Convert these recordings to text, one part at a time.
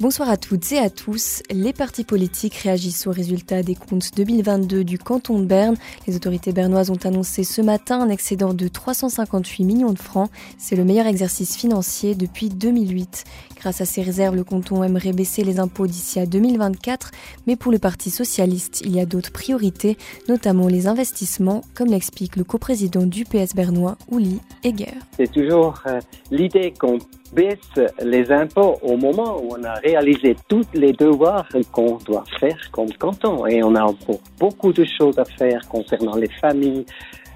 Bonsoir à toutes et à tous. Les partis politiques réagissent aux résultats des comptes 2022 du canton de Berne. Les autorités bernoises ont annoncé ce matin un excédent de 358 millions de francs. C'est le meilleur exercice financier depuis 2008. Grâce à ces réserves, le canton aimerait baisser les impôts d'ici à 2024, mais pour le Parti socialiste, il y a d'autres priorités, notamment les investissements, comme l'explique le coprésident du PS bernois, Ouli Eger. C'est toujours euh, l'idée qu'on baisse les impôts au moment où on a réalisé tous les devoirs qu'on doit faire comme canton. Et on a encore beaucoup de choses à faire concernant les familles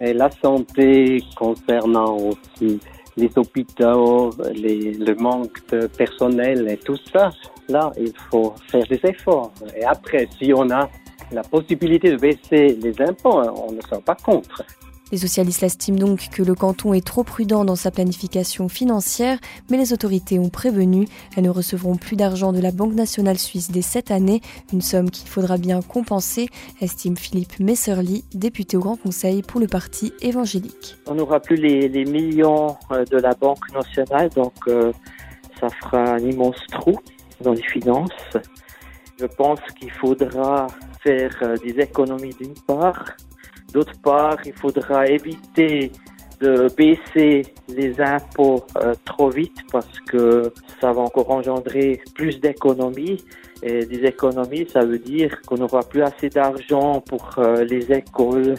la santé, concernant aussi les hôpitaux, le manque de personnel et tout ça. Là, il faut faire des efforts. Et après, si on a la possibilité de baisser les impôts, on ne sera pas contre. Les socialistes estiment donc que le canton est trop prudent dans sa planification financière, mais les autorités ont prévenu, elles ne recevront plus d'argent de la Banque nationale suisse dès cette année, une somme qu'il faudra bien compenser, estime Philippe Messerly, député au Grand Conseil pour le parti évangélique. On n'aura plus les, millions euh, de la Banque nationale, donc euh, ça fera un immense trou dans les finances. Je pense qu'il faudra faire euh, des économies d'une part, D'autre part, il faudra éviter de baisser les impôts euh, trop vite parce que ça va encore engendrer plus d'économies. Et des économies, ça veut dire qu'on n'aura plus assez d'argent pour euh, les écoles,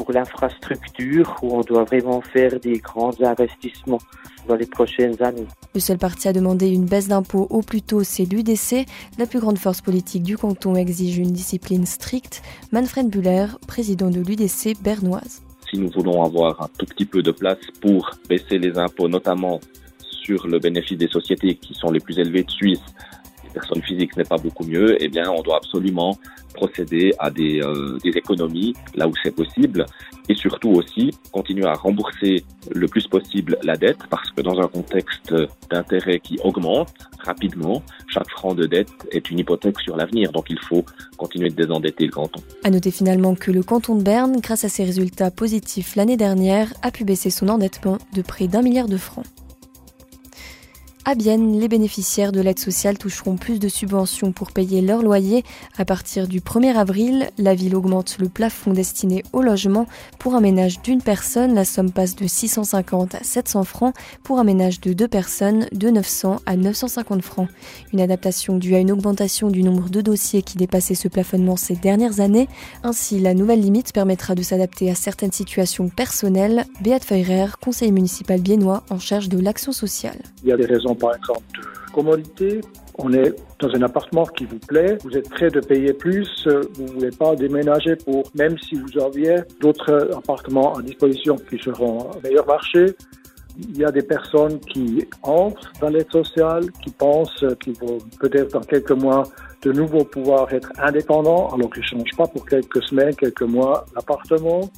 pour l'infrastructure, où on doit vraiment faire des grands investissements dans les prochaines années. Le seul parti à demander une baisse d'impôts au plus tôt, c'est l'UDC. La plus grande force politique du canton exige une discipline stricte. Manfred Buller, président de l'UDC bernoise. Si nous voulons avoir un tout petit peu de place pour baisser les impôts, notamment sur le bénéfice des sociétés qui sont les plus élevées de Suisse, personne physique n'est pas beaucoup mieux, eh bien, on doit absolument procéder à des, euh, des économies là où c'est possible et surtout aussi continuer à rembourser le plus possible la dette parce que dans un contexte d'intérêt qui augmente rapidement, chaque franc de dette est une hypothèque sur l'avenir. Donc il faut continuer de désendetter le canton. À noter finalement que le canton de Berne, grâce à ses résultats positifs l'année dernière, a pu baisser son endettement de près d'un milliard de francs. À Bienne, les bénéficiaires de l'aide sociale toucheront plus de subventions pour payer leur loyer. À partir du 1er avril, la ville augmente le plafond destiné au logement. Pour un ménage d'une personne, la somme passe de 650 à 700 francs. Pour un ménage de deux personnes, de 900 à 950 francs. Une adaptation due à une augmentation du nombre de dossiers qui dépassait ce plafonnement ces dernières années. Ainsi, la nouvelle limite permettra de s'adapter à certaines situations personnelles. Beat Feurer, conseiller municipal biennois en charge de l'action sociale. Il y a des raisons par exemple de commodité. On est dans un appartement qui vous plaît, vous êtes prêt de payer plus, vous ne voulez pas déménager pour, même si vous aviez d'autres appartements à disposition qui seront à meilleur marché. Il y a des personnes qui entrent dans l'aide sociale, qui pensent qu'ils vont peut-être dans quelques mois de nouveau pouvoir être indépendants, alors qu'ils ne changent pas pour quelques semaines, quelques mois l'appartement.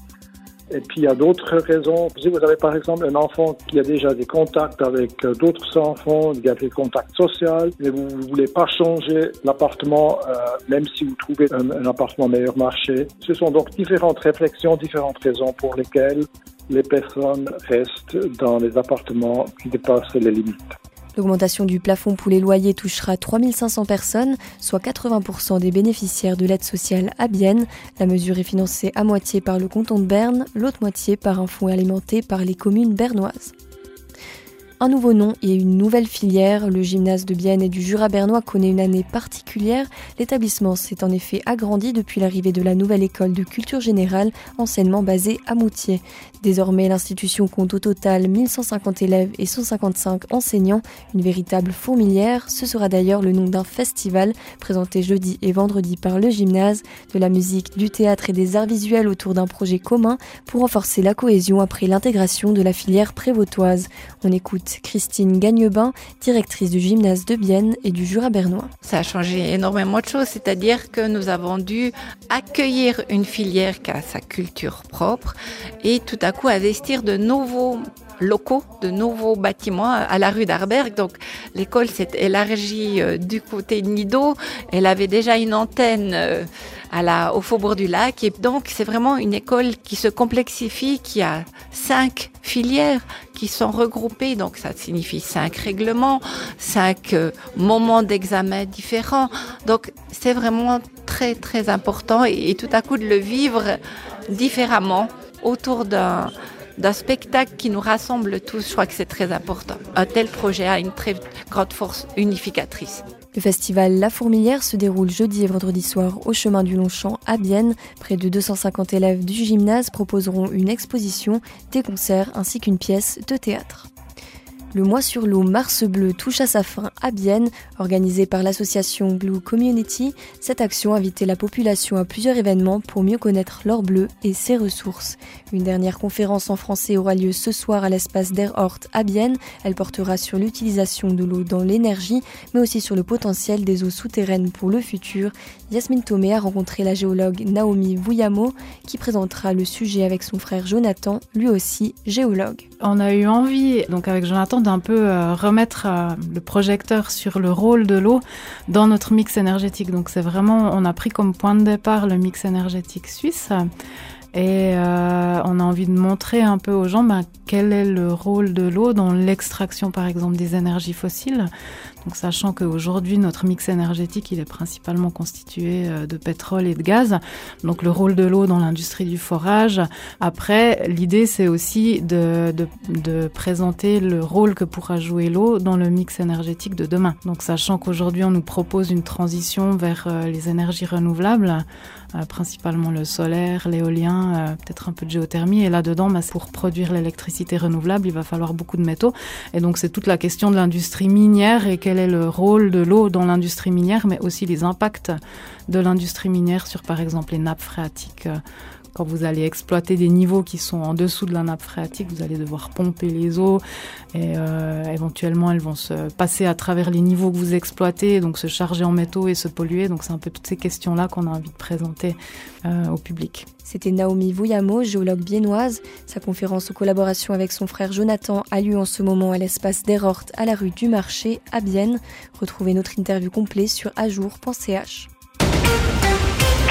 Et puis il y a d'autres raisons. Si vous avez par exemple un enfant qui a déjà des contacts avec euh, d'autres enfants, il y a des contacts sociaux, mais vous ne voulez pas changer l'appartement, euh, même si vous trouvez un, un appartement meilleur marché. Ce sont donc différentes réflexions, différentes raisons pour lesquelles les personnes restent dans les appartements qui dépassent les limites. L'augmentation du plafond pour les loyers touchera 3500 personnes, soit 80% des bénéficiaires de l'aide sociale à Bienne. La mesure est financée à moitié par le canton de Berne, l'autre moitié par un fonds alimenté par les communes bernoises. Un nouveau nom et une nouvelle filière, le gymnase de Bienne et du Jura bernois connaît une année particulière. L'établissement s'est en effet agrandi depuis l'arrivée de la nouvelle école de culture générale, anciennement basée à Moutier. Désormais, l'institution compte au total 1150 élèves et 155 enseignants, une véritable fourmilière. Ce sera d'ailleurs le nom d'un festival présenté jeudi et vendredi par le gymnase, de la musique, du théâtre et des arts visuels autour d'un projet commun pour renforcer la cohésion après l'intégration de la filière prévôtoise. On écoute Christine Gagnebin, directrice du gymnase de Bienne et du Jura bernois. Ça a changé énormément de choses, c'est-à-dire que nous avons dû accueillir une filière qui a sa culture propre et tout à coup investir de nouveaux locaux, de nouveaux bâtiments à la rue d'Arberg. Donc l'école s'est élargie euh, du côté de Nido. Elle avait déjà une antenne euh, à la, au Faubourg du Lac. Et donc, c'est vraiment une école qui se complexifie, qui a cinq filières qui sont regroupées. Donc, ça signifie cinq règlements, cinq euh, moments d'examen différents. Donc, c'est vraiment très, très important et, tout à coup de le vivre différemment autour d'un d'un spectacle qui nous rassemble tous. Je crois que c'est très important. Un tel projet a une très grande force unificatrice. Le festival La Fourmilière se déroule jeudi et vendredi soir au chemin du Longchamp à Bienne. Près de 250 élèves du gymnase proposeront une exposition, des concerts ainsi qu'une pièce de théâtre. Le mois sur l'eau Mars Bleu touche à sa fin à Bienne. Organisée par l'association Blue Community, cette action invitait la population à plusieurs événements pour mieux connaître l'or bleu et ses ressources. Une dernière conférence en français aura lieu ce soir à l'espace d'Erhort à Bienne. Elle portera sur l'utilisation de l'eau dans l'énergie, mais aussi sur le potentiel des eaux souterraines pour le futur. Yasmine Tomé a rencontré la géologue Naomi Vuyamo qui présentera le sujet avec son frère Jonathan, lui aussi géologue. On a eu envie, donc avec Jonathan, d'un peu euh, remettre euh, le projecteur sur le rôle de l'eau dans notre mix énergétique. Donc c'est vraiment, on a pris comme point de départ le mix énergétique suisse. Et euh, on a envie de montrer un peu aux gens ben, quel est le rôle de l'eau dans l'extraction, par exemple, des énergies fossiles. Donc, sachant qu'aujourd'hui, notre mix énergétique, il est principalement constitué euh, de pétrole et de gaz. Donc, le rôle de l'eau dans l'industrie du forage. Après, l'idée, c'est aussi de, présenter le rôle que pourra jouer l'eau dans le mix énergétique de demain. Donc, sachant qu'aujourd'hui, on nous propose une transition vers euh, les énergies renouvelables, euh, principalement le solaire, l'éolien, peut-être un peu de géothermie. Et là-dedans, bah, pour produire l'électricité renouvelable, il va falloir beaucoup de métaux. Et donc, c'est toute la question de l'industrie minière et quel est le rôle de l'eau dans l'industrie minière, mais aussi les impacts de l'industrie minière sur, par exemple, les nappes phréatiques euh, quand vous allez exploiter des niveaux qui sont en dessous de la nappe phréatique, vous allez devoir pomper les eaux et euh, éventuellement elles vont se passer à travers les niveaux que vous exploitez, donc se charger en métaux et se polluer. Donc c'est un peu toutes ces questions-là qu'on a envie de présenter euh, au public. C'était Naomi Vouyamo, géologue biennoise. Sa conférence en collaboration avec son frère Jonathan a lieu en ce moment à l'espace d'Erhort à la rue du Marché à Bienne. Retrouvez notre interview complète sur ajour.ch.